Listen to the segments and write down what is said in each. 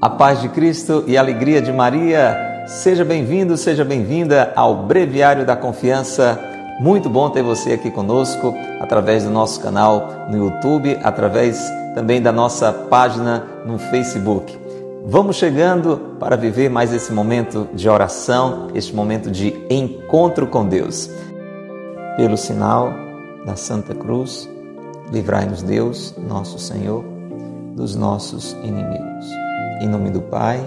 A paz de Cristo e a alegria de Maria. Seja bem-vindo, seja bem-vinda ao Breviário da Confiança. Muito bom ter você aqui conosco através do nosso canal no YouTube, através também da nossa página no Facebook. Vamos chegando para viver mais esse momento de oração, este momento de encontro com Deus. Pelo sinal da Santa Cruz, livrai-nos Deus, nosso Senhor, dos nossos inimigos. Em nome do Pai,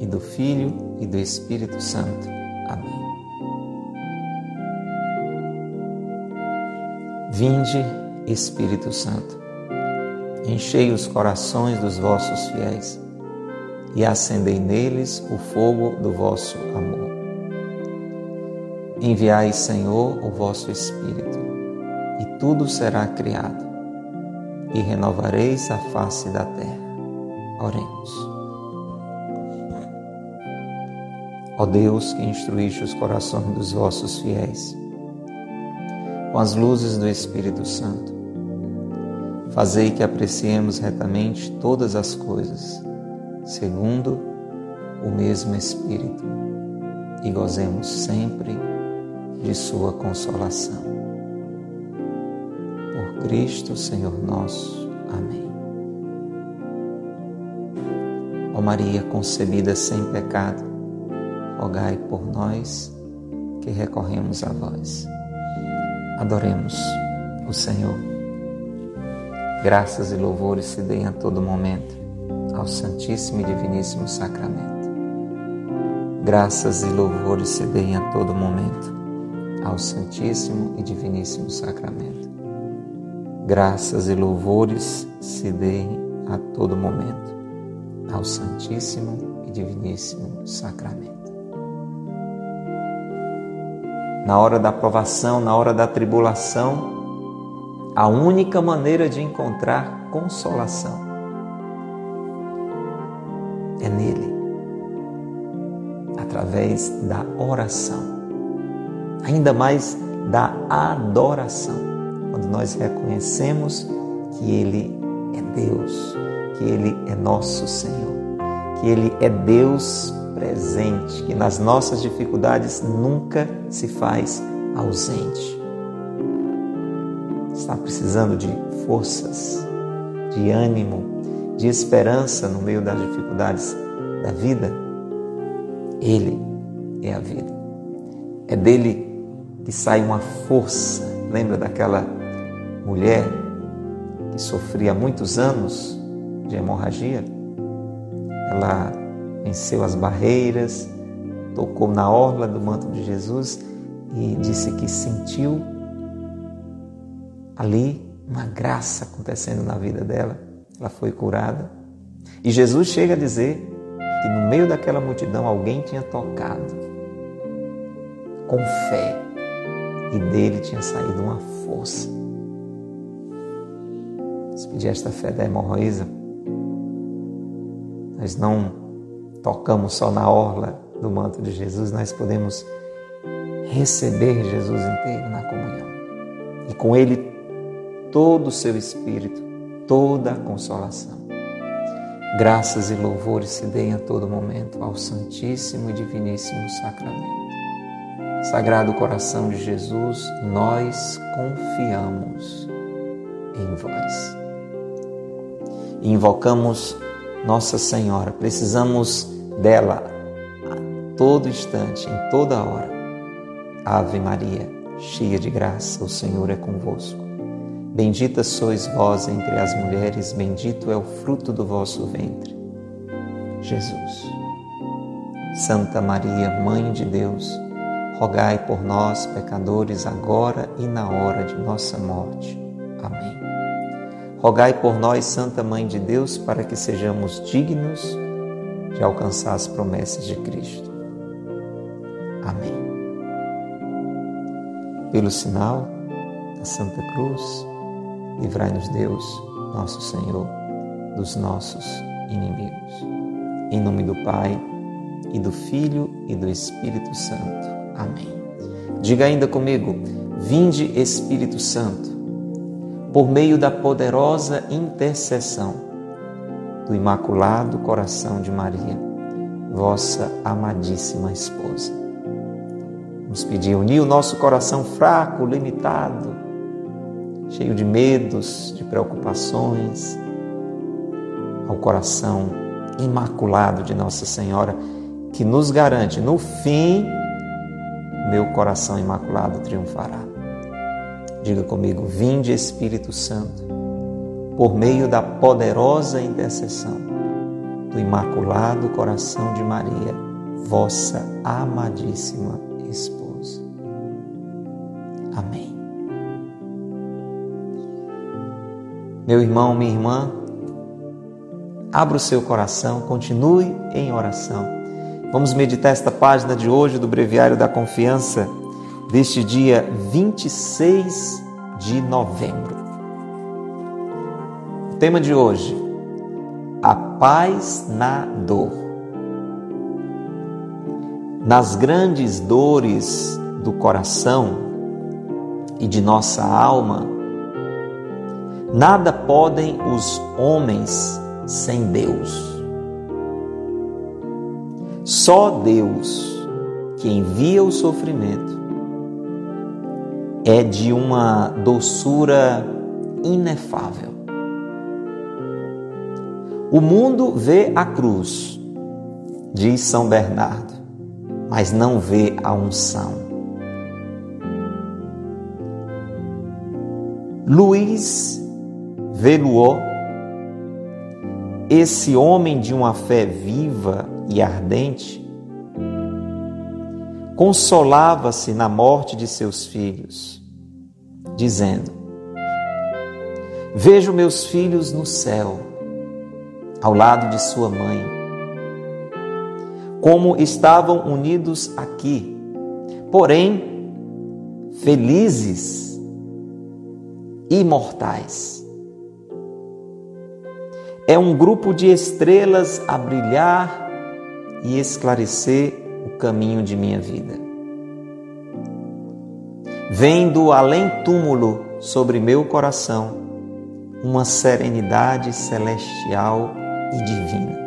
e do Filho e do Espírito Santo. Amém. Vinde, Espírito Santo, enchei os corações dos vossos fiéis e acendei neles o fogo do vosso amor. Enviai, Senhor, o vosso Espírito, e tudo será criado, e renovareis a face da terra. Oremos. Ó Deus, que instruíste os corações dos vossos fiéis com as luzes do Espírito Santo, fazei que apreciemos retamente todas as coisas, segundo o mesmo Espírito, e gozemos sempre de Sua consolação. Por Cristo, Senhor nosso. Amém. Ó Maria concebida sem pecado, rogai por nós que recorremos a vós. Adoremos o Senhor. Graças e louvores se deem a todo momento ao Santíssimo e Diviníssimo Sacramento. Graças e louvores se deem a todo momento ao Santíssimo e Diviníssimo Sacramento. Graças e louvores se deem a todo momento ao Santíssimo e Diviníssimo Sacramento na hora da provação, na hora da tribulação, a única maneira de encontrar consolação é nele, através da oração, ainda mais da adoração, quando nós reconhecemos que Ele é Deus, que Ele é nosso Senhor, que Ele é Deus presente, que nas nossas dificuldades nunca se faz ausente. Está precisando de forças, de ânimo, de esperança no meio das dificuldades da vida? Ele é a vida. É dele que sai uma força. Lembra daquela mulher que sofria muitos anos de hemorragia? Ela venceu as barreiras, tocou na orla do manto de Jesus e disse que sentiu ali uma graça acontecendo na vida dela. Ela foi curada. E Jesus chega a dizer que no meio daquela multidão alguém tinha tocado com fé e dele tinha saído uma força. Se pedir esta fé da hemorroísa, nós não tocamos só na orla do manto de Jesus, nós podemos receber Jesus inteiro na comunhão. E com ele todo o seu espírito, toda a consolação. Graças e louvores se deem a todo momento ao Santíssimo e Diviníssimo Sacramento. Sagrado coração de Jesus, nós confiamos em vós. Invocamos nossa Senhora. Precisamos dela a todo instante, em toda hora. Ave Maria, cheia de graça, o Senhor é convosco. Bendita sois vós entre as mulheres, bendito é o fruto do vosso ventre. Jesus. Santa Maria, Mãe de Deus, rogai por nós, pecadores, agora e na hora de nossa morte. Amém. Rogai por nós, Santa Mãe de Deus, para que sejamos dignos de alcançar as promessas de Cristo. Amém. Pelo sinal da Santa Cruz, livrai-nos Deus, nosso Senhor, dos nossos inimigos. Em nome do Pai, e do Filho e do Espírito Santo. Amém. Diga ainda comigo: Vinde, Espírito Santo por meio da poderosa intercessão do Imaculado Coração de Maria, vossa amadíssima esposa. Vamos pedir, unir o nosso coração fraco, limitado, cheio de medos, de preocupações, ao coração imaculado de Nossa Senhora, que nos garante, no fim, meu coração imaculado triunfará. Diga comigo: Vinde Espírito Santo, por meio da poderosa intercessão do Imaculado Coração de Maria, vossa amadíssima esposa. Amém. Meu irmão, minha irmã, abra o seu coração, continue em oração Vamos meditar esta página de hoje do Breviário da Confiança, deste dia 26 de novembro. O tema de hoje: a paz na dor. Nas grandes dores do coração e de nossa alma, nada podem os homens sem Deus. Só Deus que envia o sofrimento é de uma doçura inefável. O mundo vê a cruz, diz São Bernardo, mas não vê a unção. Luiz Veluot, esse homem de uma fé viva e ardente, consolava-se na morte de seus filhos, dizendo: Vejo meus filhos no céu, ao lado de sua mãe, como estavam unidos aqui, porém felizes, imortais. É um grupo de estrelas a brilhar e esclarecer caminho de minha vida. Vendo além túmulo sobre meu coração uma serenidade celestial e divina.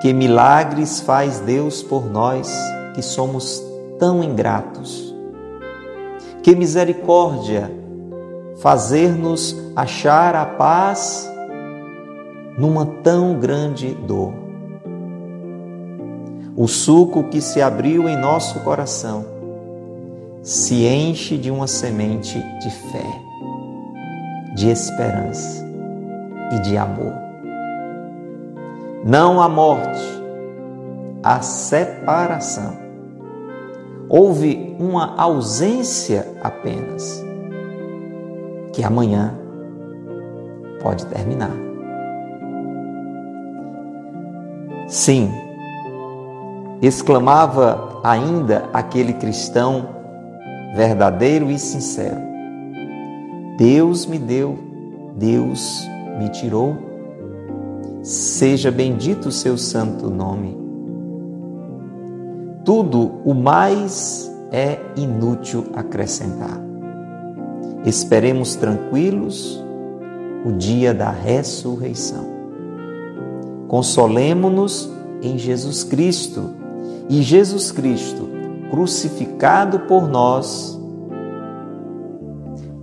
Que milagres faz Deus por nós que somos tão ingratos. Que misericórdia fazer-nos achar a paz numa tão grande dor o suco que se abriu em nosso coração se enche de uma semente de fé, de esperança e de amor. Não a morte, a separação. Houve uma ausência apenas, que amanhã pode terminar. Sim, exclamava ainda aquele cristão verdadeiro e sincero: Deus me deu, Deus me tirou. Seja bendito o seu santo nome. Tudo o mais é inútil acrescentar. Esperemos tranquilos o dia da ressurreição. Consolemo-nos em Jesus Cristo e Jesus Cristo, crucificado por nós,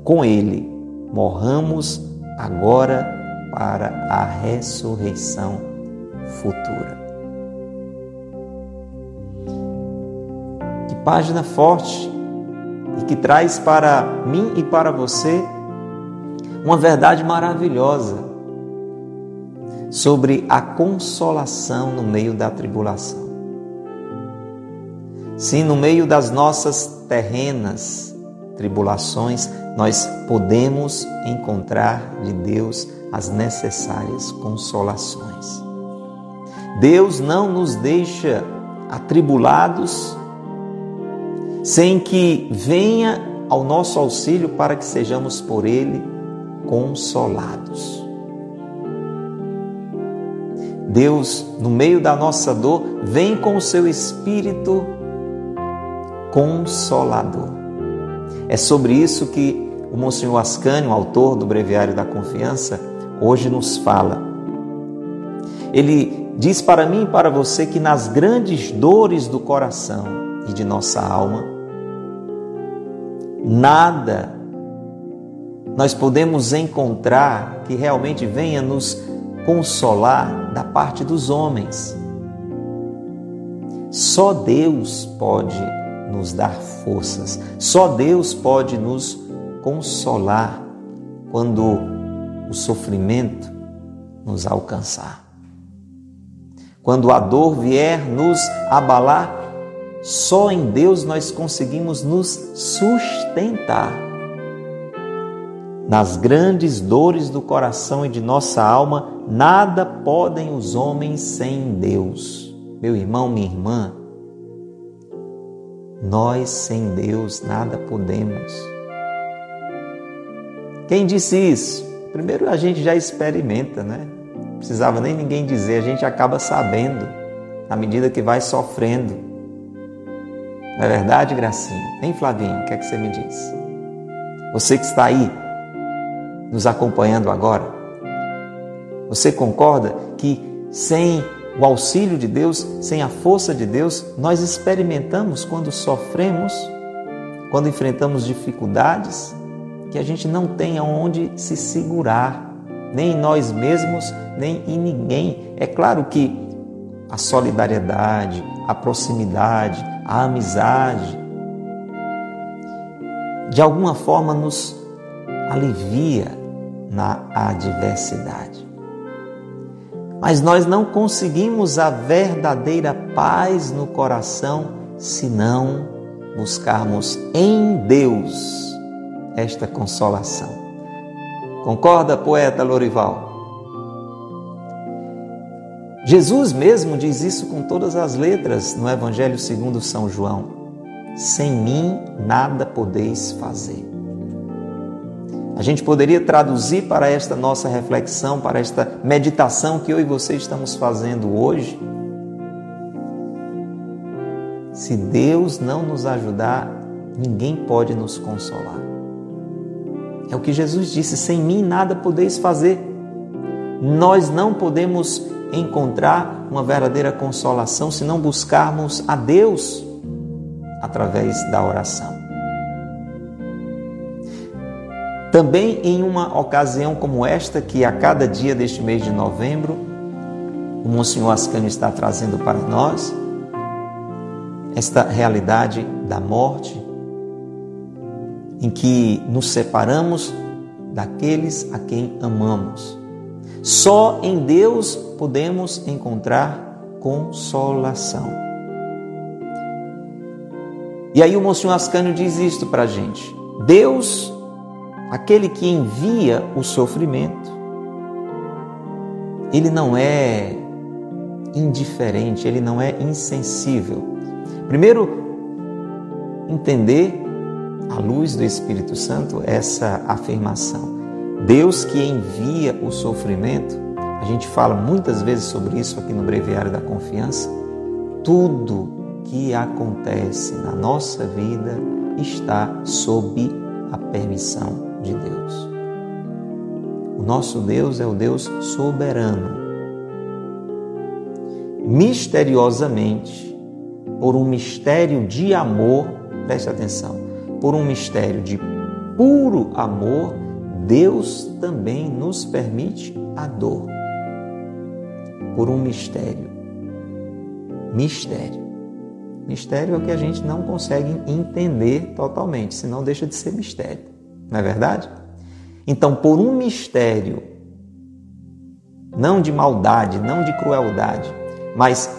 com Ele morramos agora para a ressurreição futura. Que página forte e que traz para mim e para você uma verdade maravilhosa sobre a consolação no meio da tribulação. Sim, no meio das nossas terrenas tribulações, nós podemos encontrar de Deus as necessárias consolações. Deus não nos deixa atribulados sem que venha ao nosso auxílio para que sejamos por Ele consolados. Deus, no meio da nossa dor, vem com o seu Espírito Consolador. É sobre isso que o Monsenhor Ascânio, autor do Breviário da Confiança, hoje nos fala. Ele diz para mim e para você que nas grandes dores do coração e de nossa alma, nada nós podemos encontrar que realmente venha nos consolar da parte dos homens. Só Deus pode nos dar forças, só Deus pode nos consolar quando o sofrimento nos alcançar. Quando a dor vier nos abalar, só em Deus nós conseguimos nos sustentar. Nas grandes dores do coração e de nossa alma, nada podem os homens sem Deus. Meu irmão, minha irmã, nós sem Deus nada podemos. Quem disse isso? Primeiro a gente já experimenta, né? Não precisava nem ninguém dizer, a gente acaba sabendo à medida que vai sofrendo. Não é verdade, Gracinha? Hein, Flavinho? O que é que você me diz? Você que está aí nos acompanhando agora, você concorda que sem o auxílio de Deus, sem a força de Deus, nós experimentamos quando sofremos, quando enfrentamos dificuldades, que a gente não tem aonde se segurar, nem em nós mesmos, nem em ninguém. É claro que a solidariedade, a proximidade, a amizade, de alguma forma nos alivia na adversidade. Mas nós não conseguimos a verdadeira paz no coração se não buscarmos em Deus esta consolação. Concorda, poeta Lorival? Jesus mesmo diz isso com todas as letras no Evangelho segundo São João. Sem mim nada podeis fazer. A gente poderia traduzir para esta nossa reflexão, para esta meditação que eu e você estamos fazendo hoje. Se Deus não nos ajudar, ninguém pode nos consolar. É o que Jesus disse: sem mim nada podeis fazer. Nós não podemos encontrar uma verdadeira consolação se não buscarmos a Deus através da oração. Também em uma ocasião como esta, que a cada dia deste mês de novembro, o Monsenhor Ascânio está trazendo para nós, esta realidade da morte, em que nos separamos daqueles a quem amamos. Só em Deus podemos encontrar consolação. E aí o Monsenhor Ascânio diz isto para a gente. Deus, aquele que envia o sofrimento, ele não é indiferente, ele não é insensível. Primeiro, entender à luz do Espírito Santo essa afirmação. Deus que envia o sofrimento, a gente fala muitas vezes sobre isso aqui no Breviário da Confiança. Tudo que acontece na nossa vida está sob a permissão de Deus. O nosso Deus é o Deus soberano. Misteriosamente, por um mistério de amor, preste atenção, por um mistério de puro amor, Deus também nos permite a dor. Por um mistério. Mistério. Mistério é o que a gente não consegue entender totalmente, senão deixa de ser mistério. Não é verdade? Então, por um mistério, não de maldade, não de crueldade, mas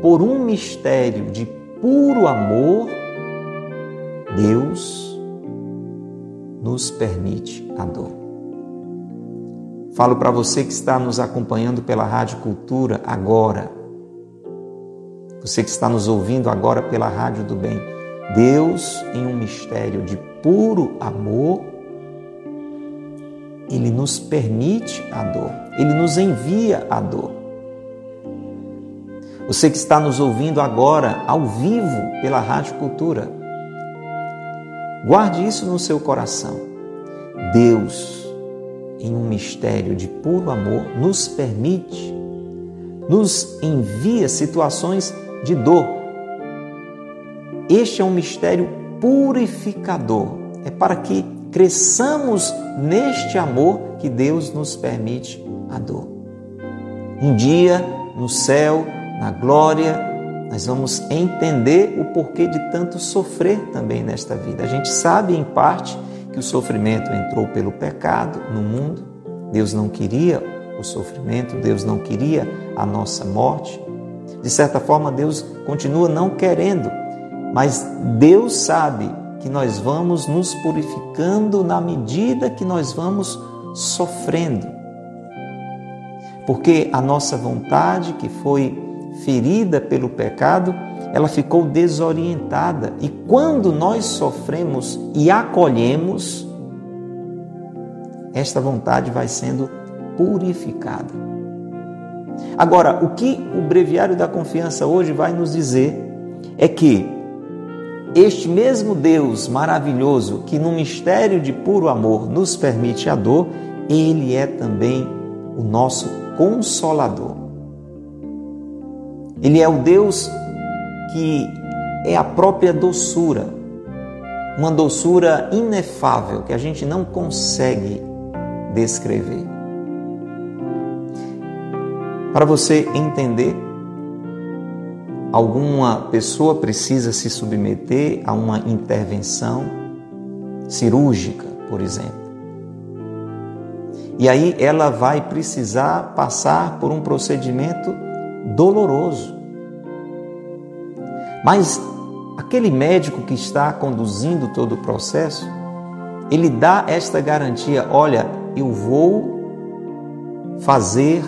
por um mistério de puro amor, Deus nos permite a dor. Falo para você que está nos acompanhando pela Rádio Cultura agora. Você que está nos ouvindo agora pela Rádio do Bem. Deus, em um mistério de puro amor, Ele nos permite a dor, Ele nos envia a dor. Você que está nos ouvindo agora, ao vivo, pela Rádio Cultura, Guarde isso no seu coração. Deus, em um mistério de puro amor, nos permite, nos envia situações de dor. Este é um mistério purificador. É para que cresçamos neste amor que Deus nos permite a dor. Um dia, no céu, na glória, nós vamos entender o porquê de tanto sofrer também nesta vida. A gente sabe, em parte, que o sofrimento entrou pelo pecado no mundo. Deus não queria o sofrimento, Deus não queria a nossa morte. De certa forma, Deus continua não querendo, mas Deus sabe que nós vamos nos purificando na medida que nós vamos sofrendo. Porque a nossa vontade, que foi ferida pelo pecado, ela ficou desorientada. E quando nós sofremos e acolhemos, esta vontade vai sendo purificada. Agora, o que o Breviário da Confiança hoje vai nos dizer é que este mesmo Deus maravilhoso que no mistério de puro amor nos permite a dor, ele é também o nosso consolador. Ele é o Deus que é a própria doçura, uma doçura inefável que a gente não consegue descrever. Para você entender, alguma pessoa precisa se submeter a uma intervenção cirúrgica, por exemplo. E aí ela vai precisar passar por um procedimento doloroso. Mas aquele médico que está conduzindo todo o processo, ele dá esta garantia: olha, eu vou fazer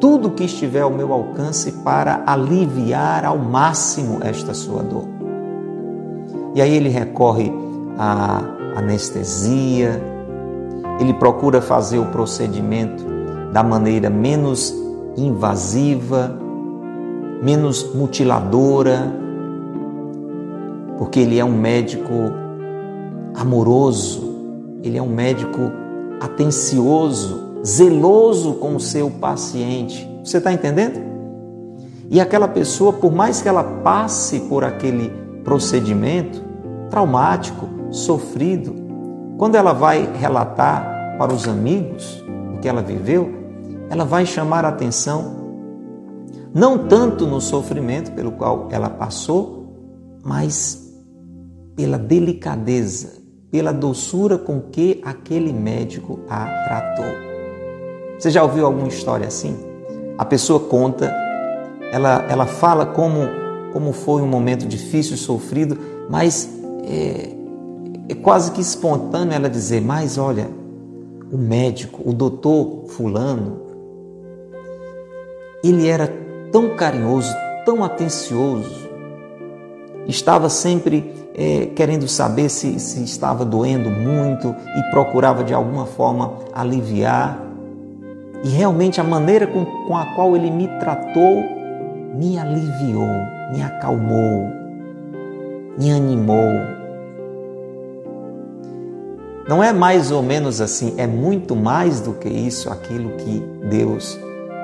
tudo que estiver ao meu alcance para aliviar ao máximo esta sua dor. E aí ele recorre à anestesia, ele procura fazer o procedimento da maneira menos invasiva, menos mutiladora, porque ele é um médico amoroso, ele é um médico atencioso, zeloso com o seu paciente. Você está entendendo? E aquela pessoa, por mais que ela passe por aquele procedimento traumático, sofrido, quando ela vai relatar para os amigos o que ela viveu, ela vai chamar a atenção não tanto no sofrimento pelo qual ela passou, mas pela delicadeza, pela doçura com que aquele médico a tratou. Você já ouviu alguma história assim? A pessoa conta, ela, ela fala como, como foi um momento difícil, sofrido, mas é, é quase que espontâneo ela dizer: Mas olha, o médico, o doutor Fulano, ele era tão carinhoso, tão atencioso, estava sempre é, querendo saber se, se estava doendo muito e procurava de alguma forma aliviar. E realmente a maneira com, com a qual ele me tratou me aliviou, me acalmou, me animou. Não é mais ou menos assim, é muito mais do que isso, aquilo que Deus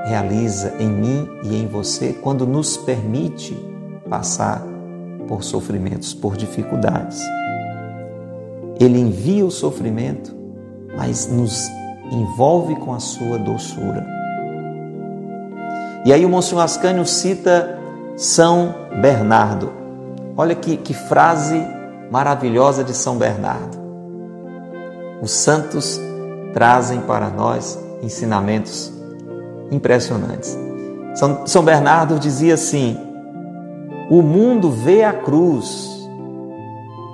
realiza em mim e em você quando nos permite passar por sofrimentos, por dificuldades. Ele envia o sofrimento, mas nos envolve com a sua doçura. E aí o Monsenhor Ascânio cita São Bernardo. Olha que, que frase maravilhosa de São Bernardo. Os santos trazem para nós ensinamentos impressionantes. São, São Bernardo dizia assim: o mundo vê a cruz,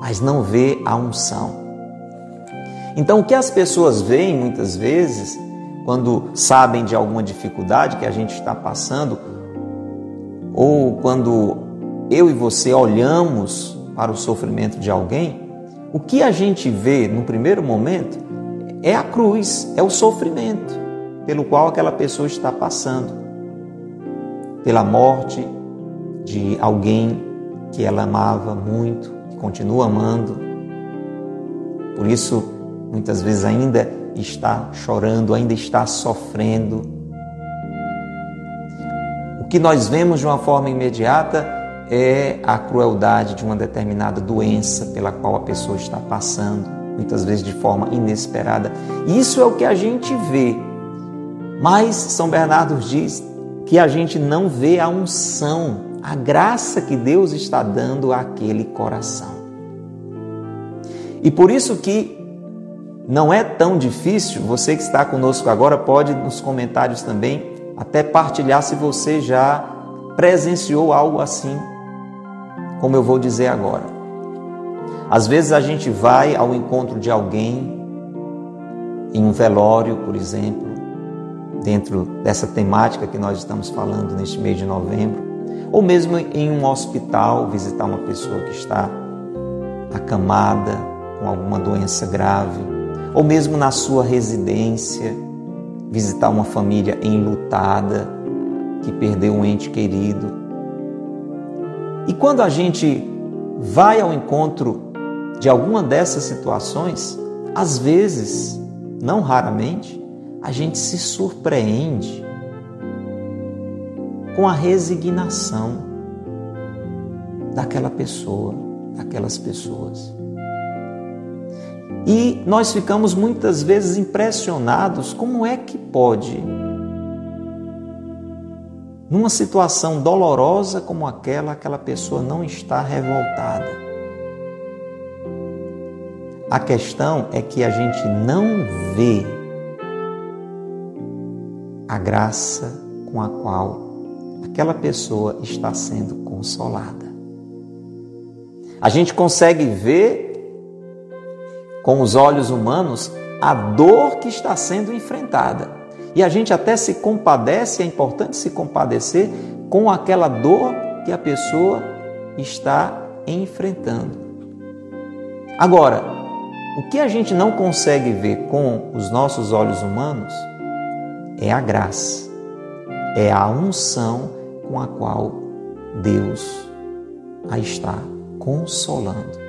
mas não vê a unção. Então, o que as pessoas veem muitas vezes, quando sabem de alguma dificuldade que a gente está passando, ou quando eu e você olhamos para o sofrimento de alguém, o que a gente vê no primeiro momento é a cruz, é o sofrimento pelo qual aquela pessoa está passando, pela morte de alguém que ela amava muito, que continua amando. Por isso, muitas vezes ainda está chorando, ainda está sofrendo. O que nós vemos de uma forma imediata é a crueldade de uma determinada doença pela qual a pessoa está passando, muitas vezes de forma inesperada. Isso é o que a gente vê. Mas São Bernardo diz que a gente não vê a unção, a graça que Deus está dando àquele coração. E por isso que não é tão difícil, você que está conosco agora pode nos comentários também até partilhar se você já presenciou algo assim, como eu vou dizer agora. Às vezes a gente vai ao encontro de alguém em um velório, por exemplo, dentro dessa temática que nós estamos falando neste mês de novembro, ou mesmo em um hospital, visitar uma pessoa que está acamada, com alguma doença grave, ou mesmo na sua residência, visitar uma família enlutada que perdeu um ente querido. E quando a gente vai ao encontro de alguma dessas situações, às vezes, não raramente, a gente se surpreende com a resignação daquela pessoa, daquelas pessoas. E nós ficamos muitas vezes impressionados como é que pode, numa situação dolorosa como aquela, aquela pessoa não está revoltada. A questão é que a gente não vê a graça com a qual aquela pessoa está sendo consolada. A gente consegue ver com os olhos humanos a dor que está sendo enfrentada. E a gente até se compadece, é importante se compadecer com aquela dor que a pessoa está enfrentando. Agora, o que a gente não consegue ver com os nossos olhos humanos é a graça, é a unção com a qual Deus a está consolando.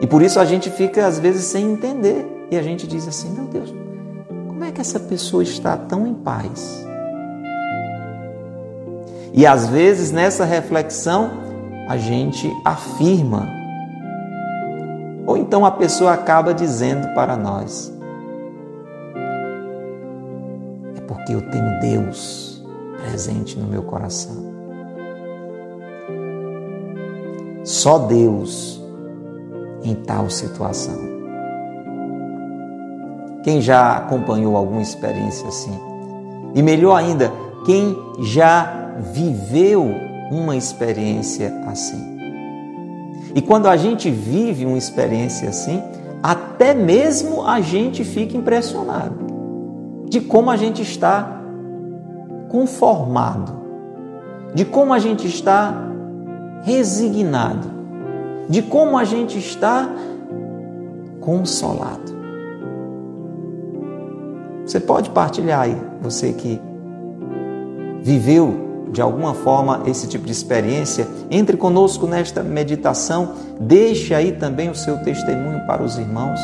E por isso a gente fica às vezes sem entender. E a gente diz assim: meu Deus, como é que essa pessoa está tão em paz? E às vezes nessa reflexão a gente afirma, ou então a pessoa acaba dizendo para nós: é porque eu tenho Deus presente no meu coração. Só Deus em tal situação. Quem já acompanhou alguma experiência assim? E melhor ainda, quem já viveu uma experiência assim? E quando a gente vive uma experiência assim, até mesmo a gente fica impressionado de como a gente está conformado, de como a gente está resignado de como a gente está consolado. Você pode partilhar aí, você que viveu de alguma forma esse tipo de experiência, entre conosco nesta meditação, deixe aí também o seu testemunho para os irmãos.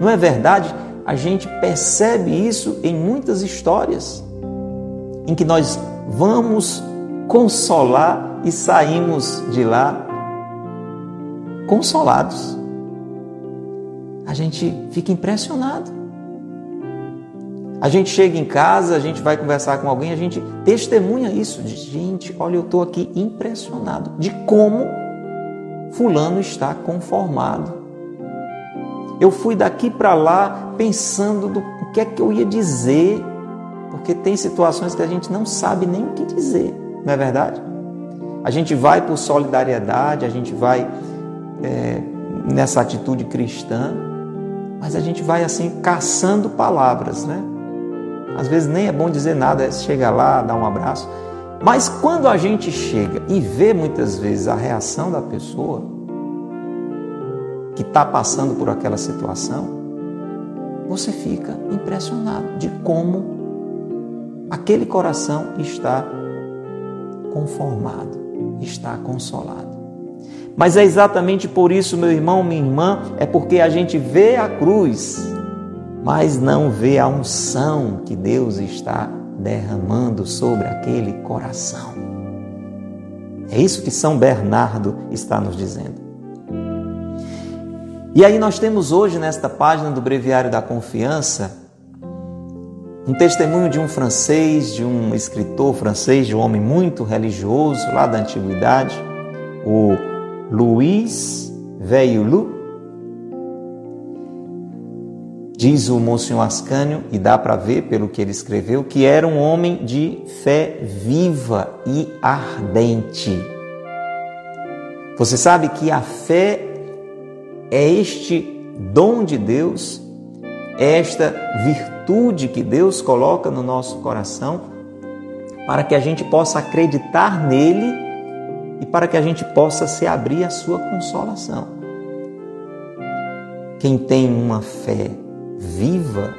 Não é verdade? A gente percebe isso em muitas histórias em que nós vamos consolar e saímos de lá consolados. A gente fica impressionado. A gente chega em casa, a gente vai conversar com alguém, a gente testemunha isso. De, gente, olha, eu estou aqui impressionado de como Fulano está conformado. Eu fui daqui para lá pensando do que é que eu ia dizer, porque tem situações que a gente não sabe nem o que dizer, não é verdade? A gente vai por solidariedade, a gente vai é, nessa atitude cristã, mas a gente vai assim caçando palavras, né? Às vezes nem é bom dizer nada, é chegar lá, dar um abraço. Mas quando a gente chega e vê muitas vezes a reação da pessoa que está passando por aquela situação, você fica impressionado de como aquele coração está conformado, está consolado. Mas é exatamente por isso, meu irmão, minha irmã, é porque a gente vê a cruz mas não vê a unção que Deus está derramando sobre aquele coração. É isso que São Bernardo está nos dizendo. E aí nós temos hoje nesta página do Breviário da Confiança um testemunho de um francês, de um escritor francês, de um homem muito religioso lá da antiguidade, o Louis Veillou. Diz o Monsenhor Ascânio, e dá para ver pelo que ele escreveu, que era um homem de fé viva e ardente. Você sabe que a fé é este dom de Deus, é esta virtude que Deus coloca no nosso coração para que a gente possa acreditar nele e para que a gente possa se abrir à sua consolação. Quem tem uma fé viva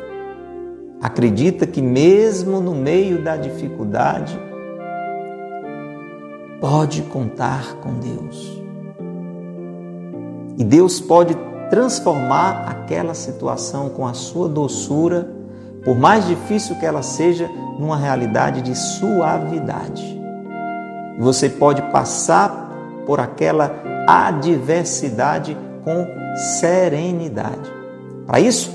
acredita que mesmo no meio da dificuldade pode contar com Deus. E Deus pode transformar aquela situação com a sua doçura, por mais difícil que ela seja, numa realidade de suavidade. Você pode passar por aquela adversidade com serenidade. Para isso,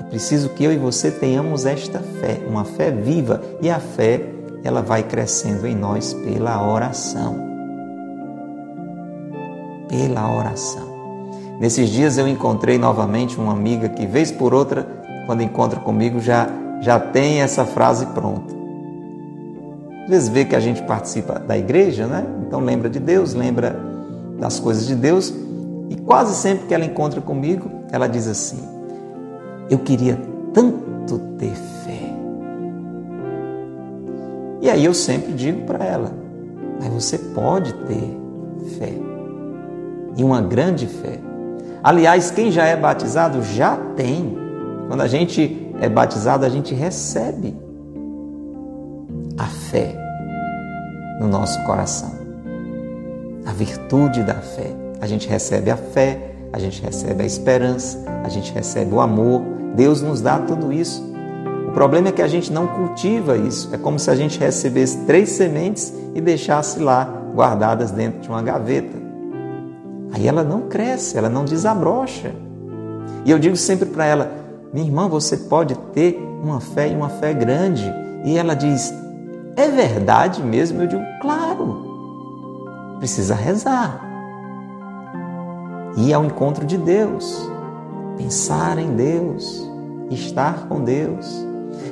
é preciso que eu e você tenhamos esta fé, uma fé viva, e a fé ela vai crescendo em nós pela oração. Pela oração. Nesses dias eu encontrei novamente uma amiga que, vez por outra, quando encontra comigo, já, já tem essa frase pronta. Às vezes vê que a gente participa da igreja, né? Então lembra de Deus, lembra das coisas de Deus, e quase sempre que ela encontra comigo, ela diz assim: Eu queria tanto ter fé. E aí eu sempre digo para ela: Mas você pode ter fé, e uma grande fé. Aliás, quem já é batizado já tem. Quando a gente é batizado, a gente recebe a fé no nosso coração. A virtude da fé. A gente recebe a fé, a gente recebe a esperança, a gente recebe o amor. Deus nos dá tudo isso. O problema é que a gente não cultiva isso. É como se a gente recebesse três sementes e deixasse lá guardadas dentro de uma gaveta. Aí ela não cresce, ela não desabrocha. E eu digo sempre para ela: minha irmã, você pode ter uma fé e uma fé grande. E ela diz: é verdade mesmo? Eu digo: claro. Precisa rezar. Ir ao encontro de Deus. Pensar em Deus. Estar com Deus.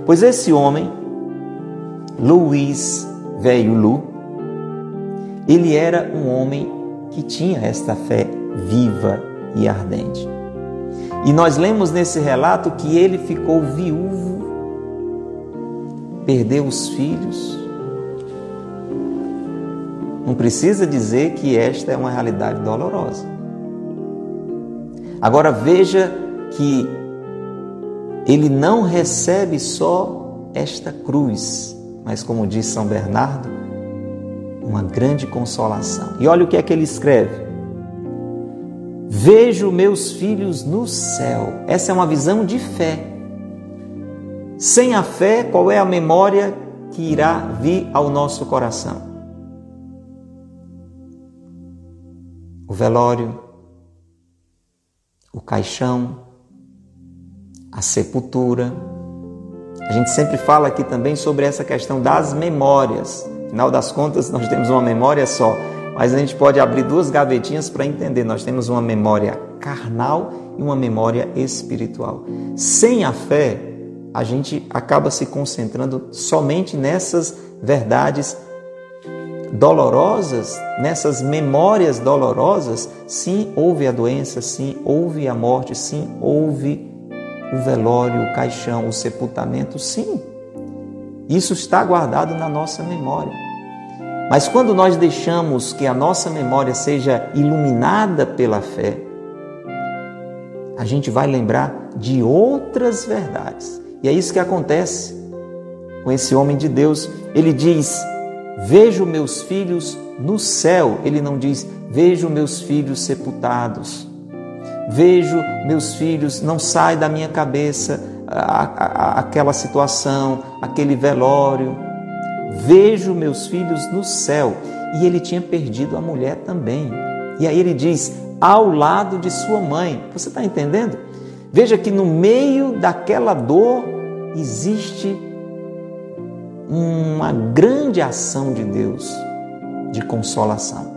Pois esse homem, Luiz Velho Lu, ele era um homem que tinha esta fé viva e ardente. E nós lemos nesse relato que ele ficou viúvo, perdeu os filhos. Não precisa dizer que esta é uma realidade dolorosa. Agora veja que ele não recebe só esta cruz, mas como diz São Bernardo, uma grande consolação. E olha o que é que ele escreve. Vejo meus filhos no céu. Essa é uma visão de fé. Sem a fé, qual é a memória que irá vir ao nosso coração? O velório, o caixão, a sepultura. A gente sempre fala aqui também sobre essa questão das memórias. Afinal das contas, nós temos uma memória só, mas a gente pode abrir duas gavetinhas para entender. Nós temos uma memória carnal e uma memória espiritual. Sem a fé, a gente acaba se concentrando somente nessas verdades dolorosas, nessas memórias dolorosas. Sim, houve a doença, sim, houve a morte, sim, houve o velório, o caixão, o sepultamento, sim. Isso está guardado na nossa memória. Mas quando nós deixamos que a nossa memória seja iluminada pela fé, a gente vai lembrar de outras verdades. E é isso que acontece com esse homem de Deus. Ele diz: Vejo meus filhos no céu. Ele não diz: Vejo meus filhos sepultados. vejo meus filhos, não sai da minha cabeça aquela situação, aquele velório. Vejo meus filhos no céu. E ele tinha perdido a mulher também. E aí ele diz: ao lado de sua mãe. Você está entendendo? Veja que no meio daquela dor existe uma grande ação de Deus de consolação.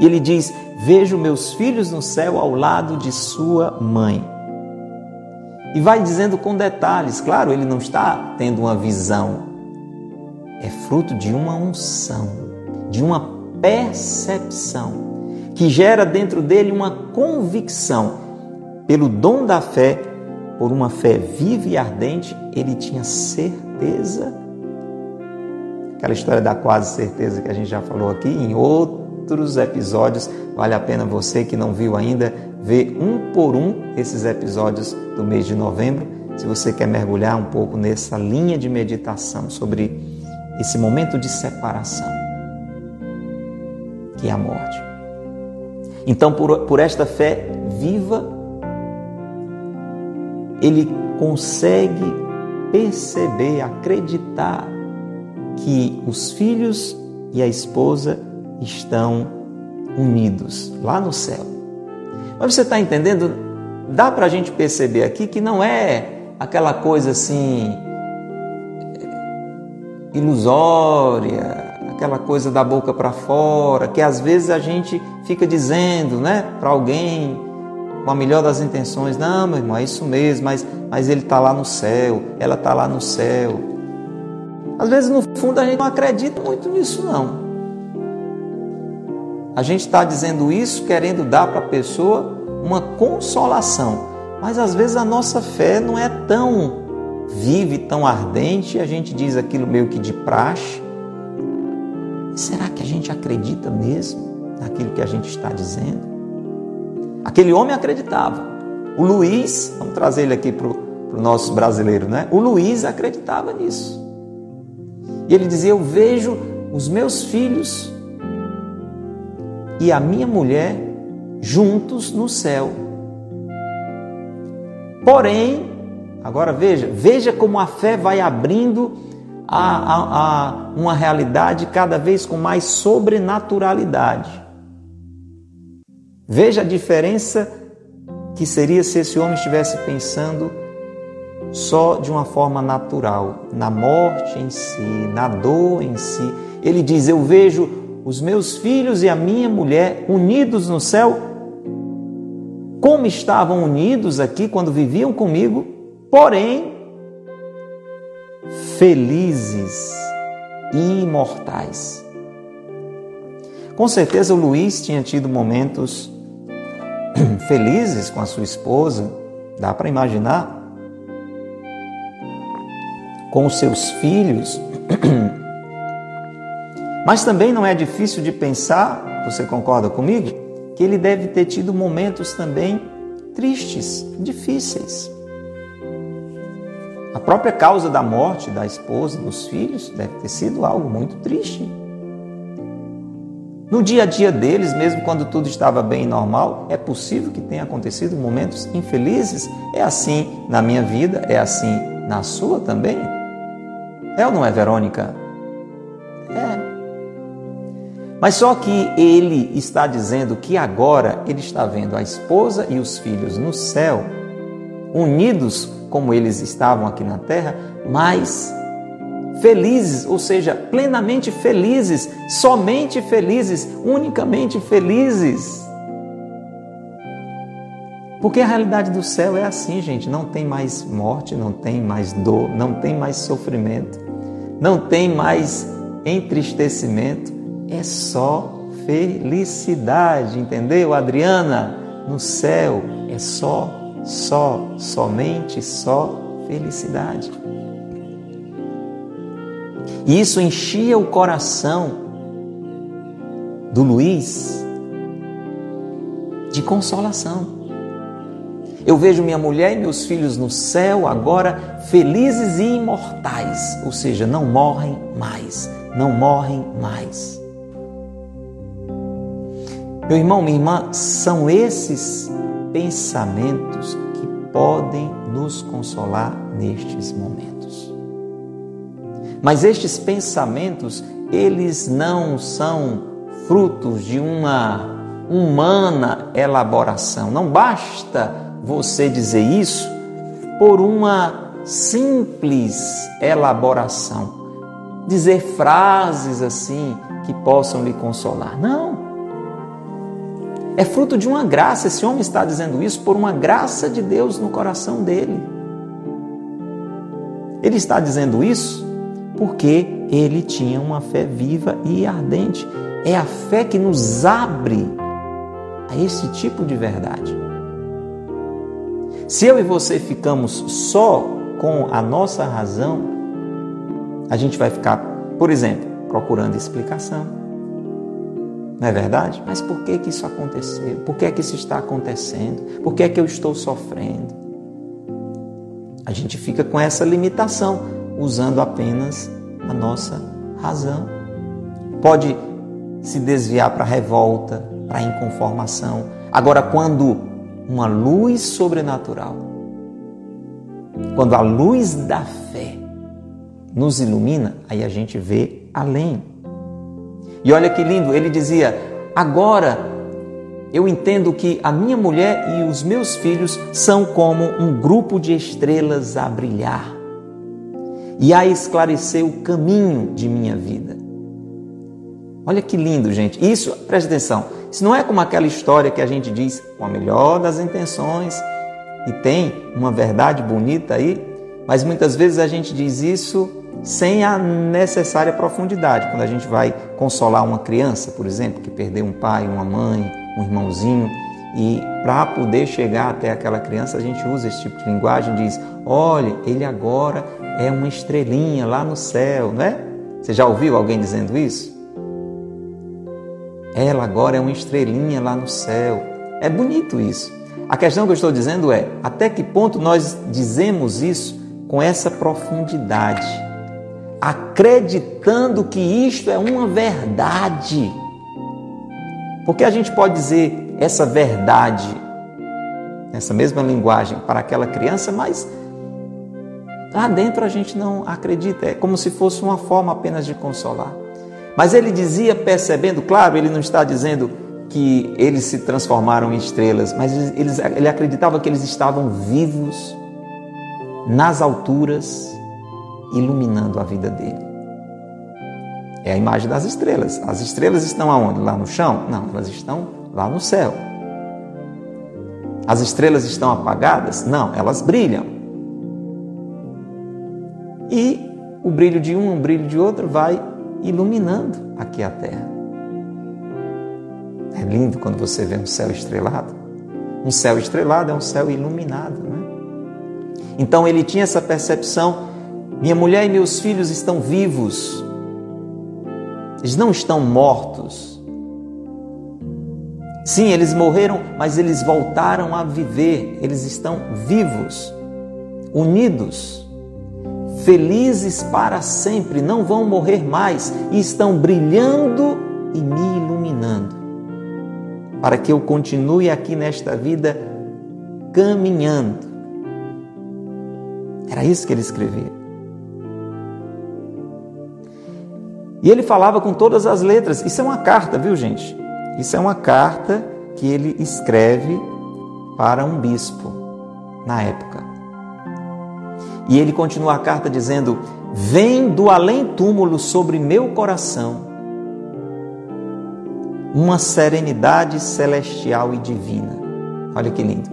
E ele diz: Vejo meus filhos no céu ao lado de sua mãe. E vai dizendo com detalhes, claro, ele não está tendo uma visão, é fruto de uma unção, de uma percepção, que gera dentro dele uma convicção. Pelo dom da fé, por uma fé viva e ardente, ele tinha certeza. Aquela história da quase certeza que a gente já falou aqui em outros episódios, vale a pena você que não viu ainda ver um por um esses episódios do mês de novembro, se você quer mergulhar um pouco nessa linha de meditação sobre esse momento de separação, que é a morte. Então, por, por esta fé viva, ele consegue perceber, acreditar que os filhos e a esposa estão unidos lá no céu. Mas você está entendendo? Dá para a gente perceber aqui que não é aquela coisa assim ilusória, aquela coisa da boca para fora, que às vezes a gente fica dizendo, né, para alguém com a melhor das intenções, não, meu irmão, é isso mesmo, mas, mas ele está lá no céu, ela está lá no céu. Às vezes no fundo a gente não acredita muito nisso, não. A gente está dizendo isso querendo dar para a pessoa uma consolação, mas às vezes a nossa fé não é tão vive, tão ardente, a gente diz aquilo meio que de praxe, Será que a gente acredita mesmo naquilo que a gente está dizendo? Aquele homem acreditava. O Luiz, vamos trazer ele aqui para o nosso brasileiro, né? O Luiz acreditava nisso. E ele dizia: Eu vejo os meus filhos e a minha mulher juntos no céu. Porém, agora veja, veja como a fé vai abrindo a, a, a uma realidade cada vez com mais sobrenaturalidade. Veja a diferença que seria se esse homem estivesse pensando só de uma forma natural, na morte em si, na dor em si. Ele diz: Eu vejo os meus filhos e a minha mulher unidos no céu, como estavam unidos aqui quando viviam comigo, porém felizes e imortais. Com certeza o Luiz tinha tido momentos felizes com a sua esposa, dá para imaginar, com os seus filhos. Mas também não é difícil de pensar, você concorda comigo, que ele deve ter tido momentos também tristes, difíceis. A própria causa da morte da esposa, dos filhos, deve ter sido algo muito triste. No dia a dia deles, mesmo quando tudo estava bem e normal, é possível que tenha acontecido momentos infelizes. É assim na minha vida, é assim na sua também. É ou não é, Verônica? É. Mas só que ele está dizendo que agora ele está vendo a esposa e os filhos no céu, unidos como eles estavam aqui na terra, mas felizes, ou seja, plenamente felizes, somente felizes, unicamente felizes. Porque a realidade do céu é assim, gente: não tem mais morte, não tem mais dor, não tem mais sofrimento, não tem mais entristecimento, é só felicidade, entendeu, Adriana? No céu é só só, somente só felicidade. E isso enchia o coração do Luiz de consolação. Eu vejo minha mulher e meus filhos no céu agora felizes e imortais, ou seja, não morrem mais, não morrem mais. Meu irmão, minha irmã, são esses pensamentos que podem nos consolar nestes momentos. Mas estes pensamentos, eles não são frutos de uma humana elaboração. Não basta você dizer isso por uma simples elaboração. Dizer frases assim que possam lhe consolar. Não. É fruto de uma graça. Esse homem está dizendo isso por uma graça de Deus no coração dele. Ele está dizendo isso porque ele tinha uma fé viva e ardente. É a fé que nos abre a esse tipo de verdade. Se eu e você ficamos só com a nossa razão, a gente vai ficar, por exemplo, procurando explicação. Não é verdade? Mas por que que isso aconteceu? Por que é que isso está acontecendo? Por que é que eu estou sofrendo? A gente fica com essa limitação, usando apenas a nossa razão. Pode se desviar para a revolta, para a inconformação. Agora, quando uma luz sobrenatural, quando a luz da fé nos ilumina, aí a gente vê além. E olha que lindo, ele dizia: agora eu entendo que a minha mulher e os meus filhos são como um grupo de estrelas a brilhar e a esclarecer o caminho de minha vida. Olha que lindo, gente. Isso, preste atenção, isso não é como aquela história que a gente diz com a melhor das intenções e tem uma verdade bonita aí, mas muitas vezes a gente diz isso sem a necessária profundidade. Quando a gente vai consolar uma criança, por exemplo, que perdeu um pai, uma mãe, um irmãozinho, e para poder chegar até aquela criança, a gente usa esse tipo de linguagem, diz: "Olha, ele agora é uma estrelinha lá no céu", não é? Você já ouviu alguém dizendo isso? Ela agora é uma estrelinha lá no céu. É bonito isso. A questão que eu estou dizendo é: até que ponto nós dizemos isso com essa profundidade? acreditando que isto é uma verdade. Porque a gente pode dizer essa verdade, essa mesma linguagem para aquela criança, mas lá dentro a gente não acredita, é como se fosse uma forma apenas de consolar. Mas ele dizia, percebendo, claro, ele não está dizendo que eles se transformaram em estrelas, mas eles, ele acreditava que eles estavam vivos nas alturas iluminando a vida dele. É a imagem das estrelas. As estrelas estão aonde? Lá no chão? Não, elas estão lá no céu. As estrelas estão apagadas? Não, elas brilham. E o brilho de um, o brilho de outro vai iluminando aqui a terra. É lindo quando você vê um céu estrelado. Um céu estrelado é um céu iluminado, né? Então ele tinha essa percepção minha mulher e meus filhos estão vivos. Eles não estão mortos. Sim, eles morreram, mas eles voltaram a viver. Eles estão vivos, unidos, felizes para sempre, não vão morrer mais e estão brilhando e me iluminando. Para que eu continue aqui nesta vida caminhando. Era isso que ele escrevia. E ele falava com todas as letras. Isso é uma carta, viu, gente? Isso é uma carta que ele escreve para um bispo na época. E ele continua a carta dizendo: Vem do além-túmulo sobre meu coração uma serenidade celestial e divina. Olha que lindo.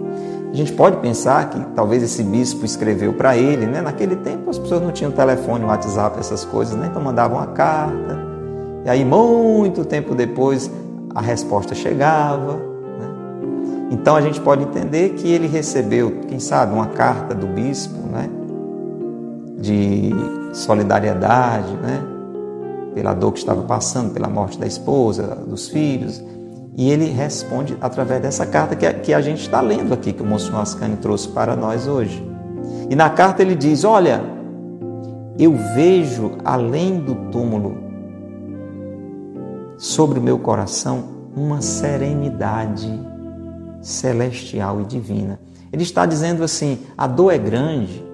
A gente pode pensar que talvez esse bispo escreveu para ele, né? Naquele tempo as pessoas não tinham telefone, WhatsApp, essas coisas, né? Então mandavam uma carta. E aí, muito tempo depois, a resposta chegava. Né? Então a gente pode entender que ele recebeu, quem sabe, uma carta do bispo, né? De solidariedade, né? Pela dor que estava passando, pela morte da esposa, dos filhos. E ele responde através dessa carta que a, que a gente está lendo aqui, que o Monsenhor Ascani trouxe para nós hoje. E na carta ele diz: Olha, eu vejo além do túmulo, sobre o meu coração, uma serenidade celestial e divina. Ele está dizendo assim: a dor é grande,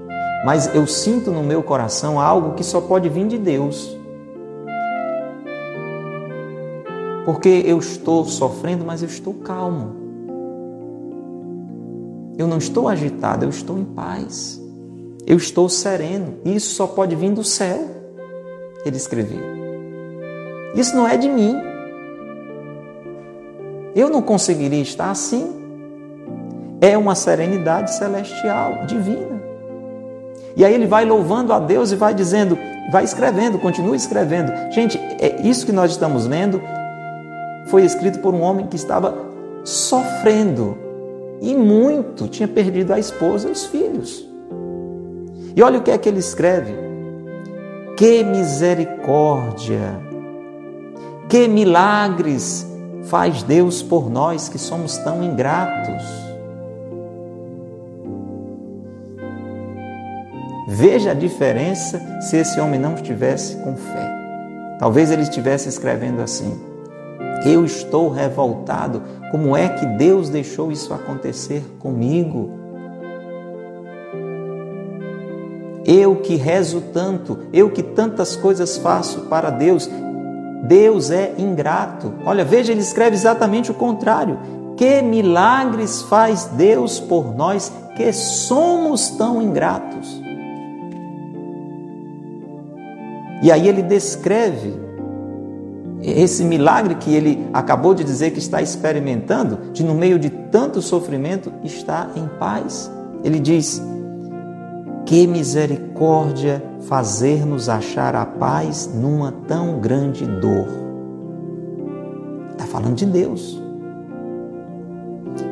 mas eu sinto no meu coração algo que só pode vir de Deus. Porque eu estou sofrendo, mas eu estou calmo. Eu não estou agitado, eu estou em paz. Eu estou sereno. Isso só pode vir do céu. Ele escreveu. Isso não é de mim. Eu não conseguiria estar assim. É uma serenidade celestial, divina. E aí ele vai louvando a Deus e vai dizendo, vai escrevendo, continua escrevendo. Gente, é isso que nós estamos lendo foi escrito por um homem que estava sofrendo e muito, tinha perdido a esposa e os filhos. E olha o que é que ele escreve: que misericórdia, que milagres faz Deus por nós que somos tão ingratos. Veja a diferença se esse homem não estivesse com fé. Talvez ele estivesse escrevendo assim: Eu estou revoltado. Como é que Deus deixou isso acontecer comigo? Eu que rezo tanto, eu que tantas coisas faço para Deus, Deus é ingrato. Olha, veja, ele escreve exatamente o contrário. Que milagres faz Deus por nós que somos tão ingratos? E aí ele descreve esse milagre que ele acabou de dizer que está experimentando, de no meio de tanto sofrimento estar em paz. Ele diz: Que misericórdia fazer-nos achar a paz numa tão grande dor. Está falando de Deus.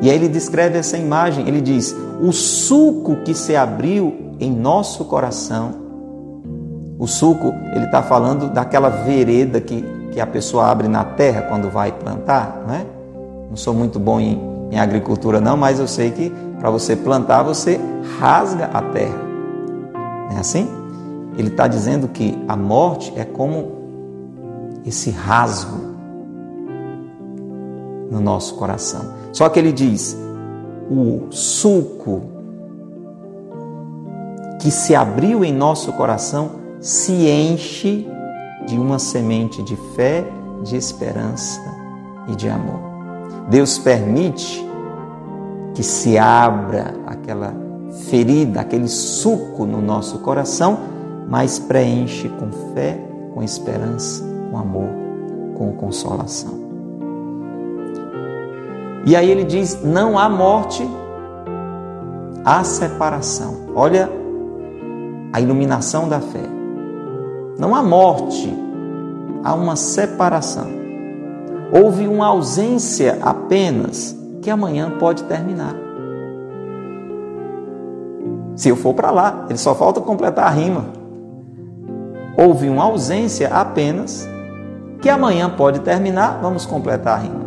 E aí ele descreve essa imagem, ele diz: o suco que se abriu em nosso coração o suco, ele está falando daquela vereda que, que a pessoa abre na terra quando vai plantar, não é? Não sou muito bom em, em agricultura não, mas eu sei que para você plantar você rasga a terra. Não é assim? Ele está dizendo que a morte é como esse rasgo no nosso coração. Só que ele diz: o suco que se abriu em nosso coração se enche de uma semente de fé, de esperança e de amor. Deus permite que se abra aquela ferida, aquele suco no nosso coração, mas preenche com fé, com esperança, com amor, com consolação. E aí ele diz: não há morte, há separação. Olha a iluminação da fé. Não há morte, há uma separação. Houve uma ausência apenas que amanhã pode terminar. Se eu for para lá, ele só falta completar a rima. Houve uma ausência apenas que amanhã pode terminar, vamos completar a rima.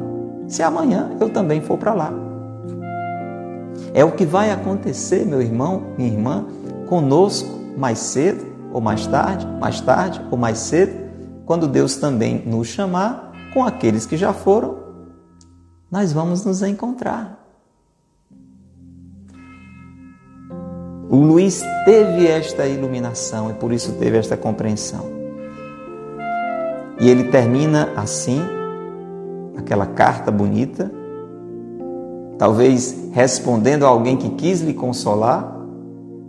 Se amanhã eu também for para lá. É o que vai acontecer, meu irmão, minha irmã, conosco mais cedo ou mais tarde, mais tarde ou mais cedo, quando Deus também nos chamar, com aqueles que já foram, nós vamos nos encontrar. O Luiz teve esta iluminação e por isso teve esta compreensão. E ele termina assim, aquela carta bonita, talvez respondendo a alguém que quis lhe consolar,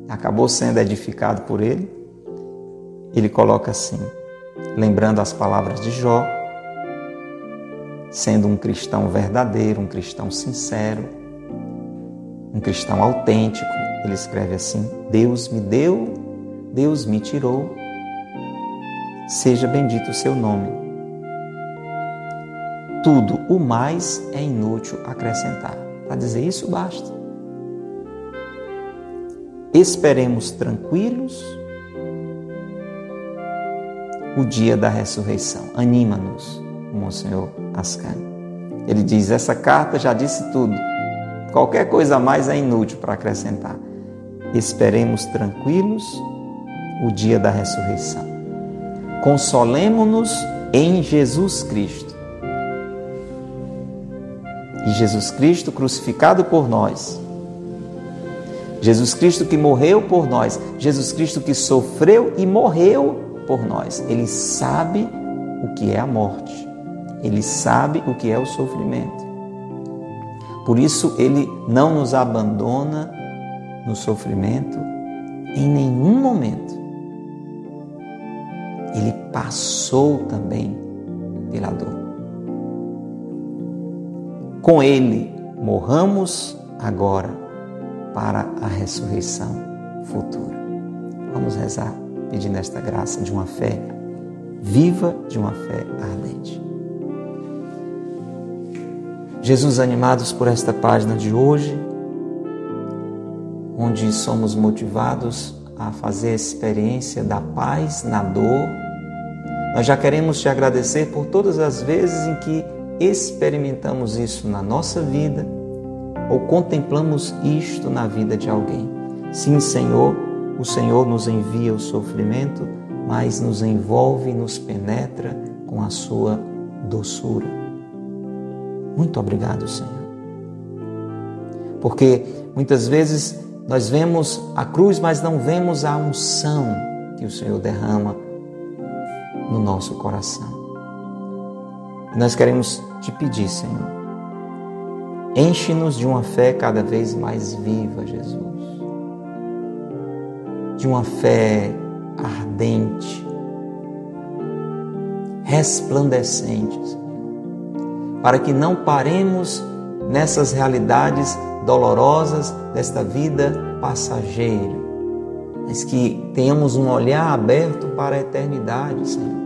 acabou sendo edificado por ele ele coloca assim, lembrando as palavras de Jó, sendo um cristão verdadeiro, um cristão sincero, um cristão autêntico, ele escreve assim: Deus me deu, Deus me tirou, seja bendito o seu nome. Tudo o mais é inútil acrescentar. Para dizer isso, basta. Esperemos tranquilos o dia da ressurreição. Anima-nos, Monsenhor Ascani. Ele diz: essa carta já disse tudo. Qualquer coisa a mais é inútil para acrescentar. Esperemos tranquilos o dia da ressurreição. Consolemo-nos em Jesus Cristo. E Jesus Cristo crucificado por nós, Jesus Cristo que morreu por nós, Jesus Cristo que sofreu e morreu por nós, ele sabe o que é a morte, ele sabe o que é o sofrimento. Por isso, ele não nos abandona no sofrimento em nenhum momento. Ele passou também pela dor. Com ele morramos agora para a ressurreição futura. Vamos rezar pedindo esta graça de uma fé viva, de uma fé ardente. Jesus, animados por esta página de hoje, onde somos motivados a fazer a experiência da paz na dor, nós já queremos te agradecer por todas as vezes em que experimentamos isso na nossa vida ou contemplamos isto na vida de alguém. Sim, Senhor, o Senhor nos envia o sofrimento, mas nos envolve e nos penetra com a sua doçura. Muito obrigado, Senhor. Porque muitas vezes nós vemos a cruz, mas não vemos a unção que o Senhor derrama no nosso coração. E nós queremos te pedir, Senhor, enche-nos de uma fé cada vez mais viva, Jesus. De uma fé ardente, resplandecente. Para que não paremos nessas realidades dolorosas desta vida passageira, mas que tenhamos um olhar aberto para a eternidade, Senhor.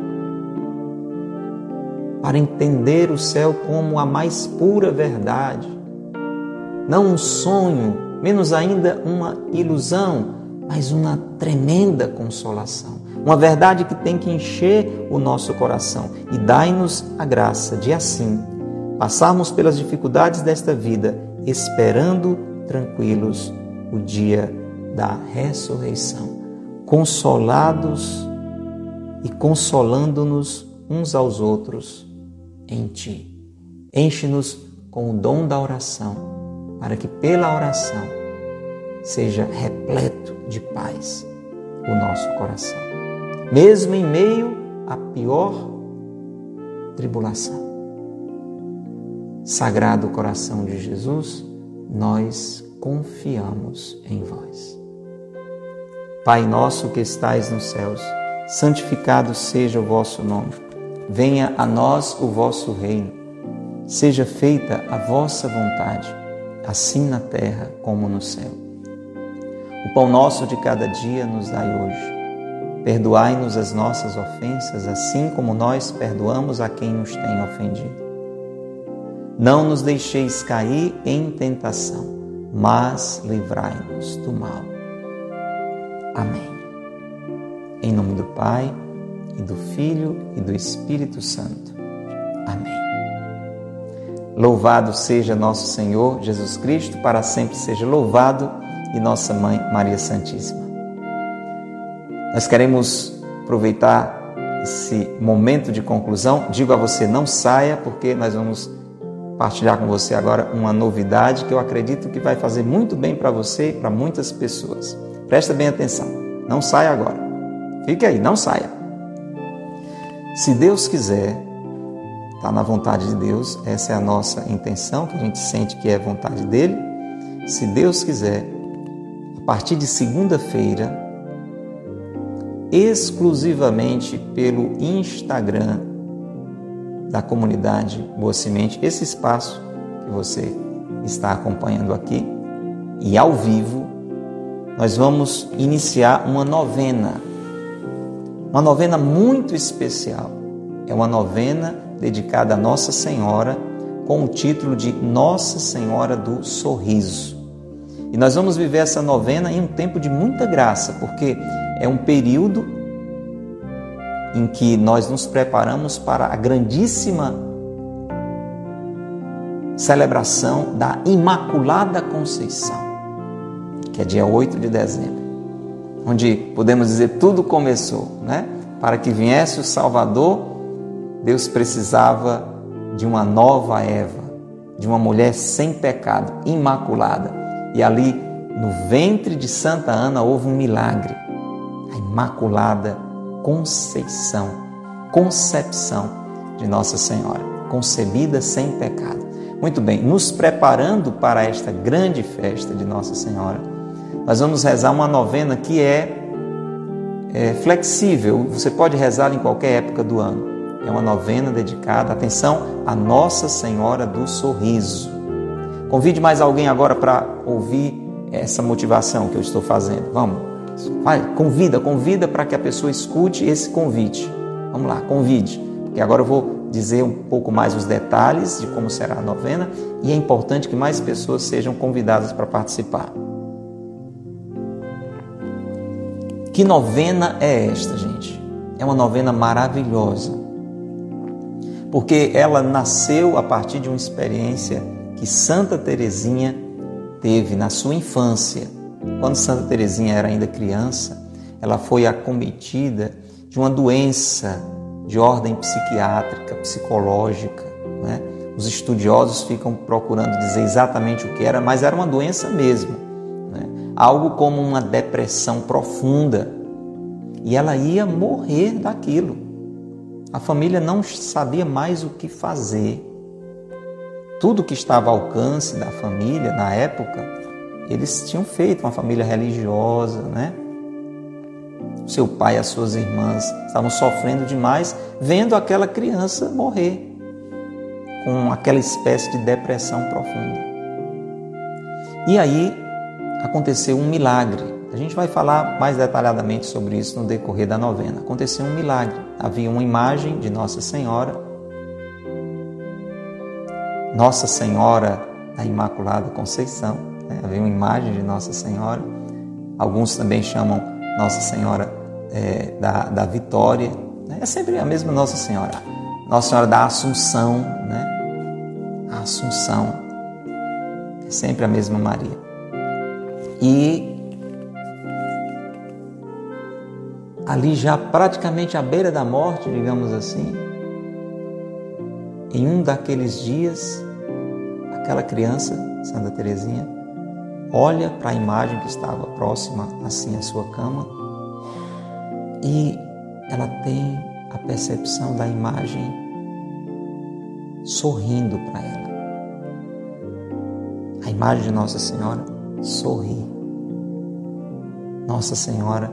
Para entender o céu como a mais pura verdade, não um sonho, menos ainda uma ilusão, mas uma tremenda consolação. Uma verdade que tem que encher o nosso coração e dai-nos a graça de assim passarmos pelas dificuldades desta vida esperando tranquilos o dia da ressurreição, consolados e consolando-nos uns aos outros em Ti. Enche-nos com o dom da oração, para que pela oração seja repleto de paz o nosso coração, mesmo em meio à pior tribulação. Sagrado coração de Jesus, nós confiamos em vós. Pai nosso que estais nos céus, santificado seja o vosso nome. Venha a nós o vosso reino. Seja feita a vossa vontade, assim na terra como no céu. O pão nosso de cada dia nos dai hoje. Perdoai-nos as nossas ofensas, assim como nós perdoamos a quem nos tem ofendido não nos deixeis cair em tentação, mas livrai-nos do mal. Amém. Em nome do Pai, e do Filho e do Espírito Santo. Amém. Louvado seja nosso Senhor Jesus Cristo, para sempre seja louvado, e nossa Mãe Maria Santíssima. Nós queremos aproveitar esse momento de conclusão. Digo a você, não saia, porque nós vamos partilhar com você agora uma novidade que eu acredito que vai fazer muito bem para você e para muitas pessoas. Presta bem atenção, não saia agora. Fique aí, não saia. Se Deus quiser, está na vontade de Deus, essa é a nossa intenção, que a gente sente que é vontade dele. Se Deus quiser, partir de segunda-feira, exclusivamente pelo Instagram da comunidade Boa Semente, esse espaço que você está acompanhando aqui e ao vivo, nós vamos iniciar uma novena. Uma novena muito especial. É uma novena dedicada a Nossa Senhora com o título de Nossa Senhora do Sorriso. E nós vamos viver essa novena em um tempo de muita graça, porque é um período em que nós nos preparamos para a grandíssima celebração da Imaculada Conceição, que é dia 8 de dezembro, onde podemos dizer tudo começou, né? Para que viesse o Salvador, Deus precisava de uma nova Eva, de uma mulher sem pecado, imaculada. E ali no ventre de Santa Ana houve um milagre. A imaculada conceição, concepção de Nossa Senhora, concebida sem pecado. Muito bem, nos preparando para esta grande festa de Nossa Senhora, nós vamos rezar uma novena que é, é flexível, você pode rezar em qualquer época do ano. É uma novena dedicada, atenção, a Nossa Senhora do Sorriso. Convide mais alguém agora para ouvir essa motivação que eu estou fazendo. Vamos, vai, convida, convida para que a pessoa escute esse convite. Vamos lá, convide, porque agora eu vou dizer um pouco mais os detalhes de como será a novena e é importante que mais pessoas sejam convidadas para participar. Que novena é esta, gente? É uma novena maravilhosa, porque ela nasceu a partir de uma experiência que Santa Teresinha teve na sua infância. Quando Santa Teresinha era ainda criança, ela foi acometida de uma doença de ordem psiquiátrica, psicológica. Né? Os estudiosos ficam procurando dizer exatamente o que era, mas era uma doença mesmo. Né? Algo como uma depressão profunda. E ela ia morrer daquilo. A família não sabia mais o que fazer tudo que estava ao alcance da família na época, eles tinham feito uma família religiosa, né? Seu pai e as suas irmãs estavam sofrendo demais vendo aquela criança morrer com aquela espécie de depressão profunda. E aí aconteceu um milagre. A gente vai falar mais detalhadamente sobre isso no decorrer da novena. Aconteceu um milagre. Havia uma imagem de Nossa Senhora nossa Senhora da Imaculada Conceição, né? havia uma imagem de Nossa Senhora. Alguns também chamam Nossa Senhora é, da, da Vitória. Né? É sempre a mesma Nossa Senhora. Nossa Senhora da Assunção, né? A Assunção. É sempre a mesma Maria. E ali já praticamente à beira da morte, digamos assim, em um daqueles dias, aquela criança, Santa Teresinha, olha para a imagem que estava próxima assim à sua cama e ela tem a percepção da imagem sorrindo para ela. A imagem de Nossa Senhora sorri. Nossa Senhora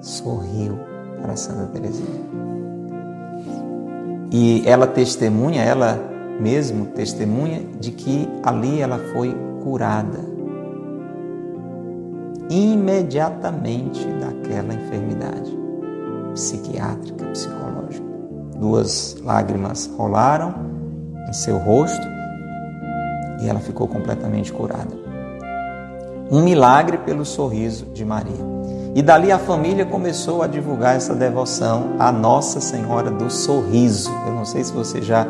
sorriu para Santa Teresinha. E ela testemunha, ela mesmo testemunha de que ali ela foi curada imediatamente daquela enfermidade psiquiátrica, psicológica. Duas lágrimas rolaram em seu rosto e ela ficou completamente curada. Um milagre pelo sorriso de Maria. E dali a família começou a divulgar essa devoção à Nossa Senhora do Sorriso. Eu não sei se você já,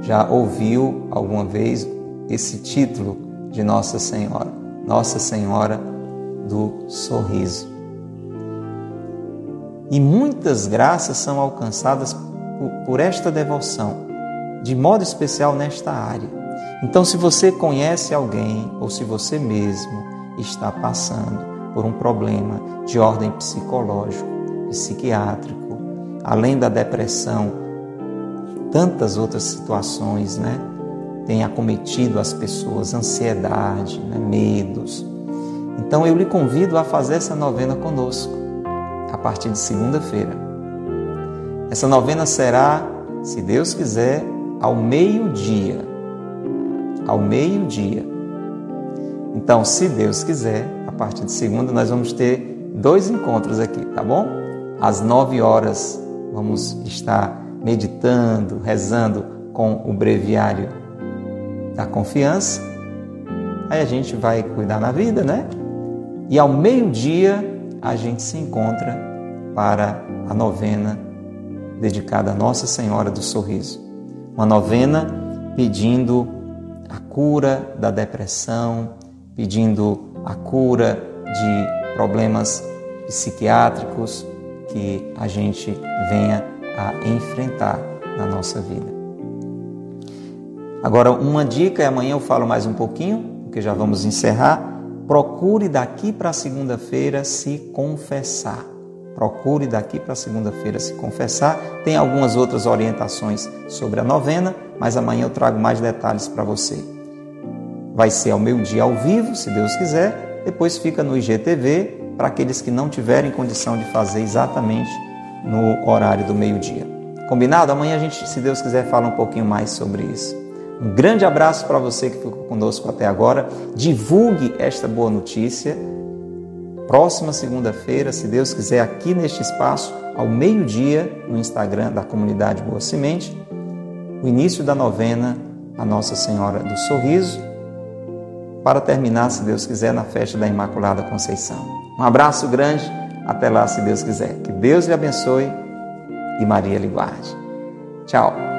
já ouviu alguma vez esse título de Nossa Senhora, Nossa Senhora do Sorriso. E muitas graças são alcançadas por, por esta devoção, de modo especial nesta área. Então, se você conhece alguém ou se você mesmo está passando por um problema de ordem psicológico, psiquiátrico, além da depressão, tantas outras situações, né? Tem acometido as pessoas, ansiedade, né? medos. Então eu lhe convido a fazer essa novena conosco, a partir de segunda-feira. Essa novena será, se Deus quiser, ao meio-dia. Ao meio-dia. Então, se Deus quiser, a partir de segunda, nós vamos ter dois encontros aqui, tá bom? Às nove horas, vamos estar meditando, rezando com o breviário da confiança. Aí a gente vai cuidar na vida, né? E ao meio-dia, a gente se encontra para a novena dedicada a Nossa Senhora do Sorriso. Uma novena pedindo a cura da depressão, pedindo a cura de problemas psiquiátricos que a gente venha a enfrentar na nossa vida. Agora, uma dica, e amanhã eu falo mais um pouquinho, porque já vamos encerrar. Procure daqui para segunda-feira se confessar. Procure daqui para segunda-feira se confessar. Tem algumas outras orientações sobre a novena, mas amanhã eu trago mais detalhes para você. Vai ser ao meio-dia ao vivo, se Deus quiser. Depois fica no IGTV para aqueles que não tiverem condição de fazer exatamente no horário do meio-dia. Combinado? Amanhã a gente, se Deus quiser, fala um pouquinho mais sobre isso. Um grande abraço para você que ficou conosco até agora. Divulgue esta boa notícia. Próxima segunda-feira, se Deus quiser, aqui neste espaço, ao meio-dia, no Instagram da comunidade Boa Semente, o início da novena a Nossa Senhora do Sorriso, para terminar, se Deus quiser, na festa da Imaculada Conceição. Um abraço grande, até lá, se Deus quiser. Que Deus lhe abençoe e Maria lhe guarde. Tchau.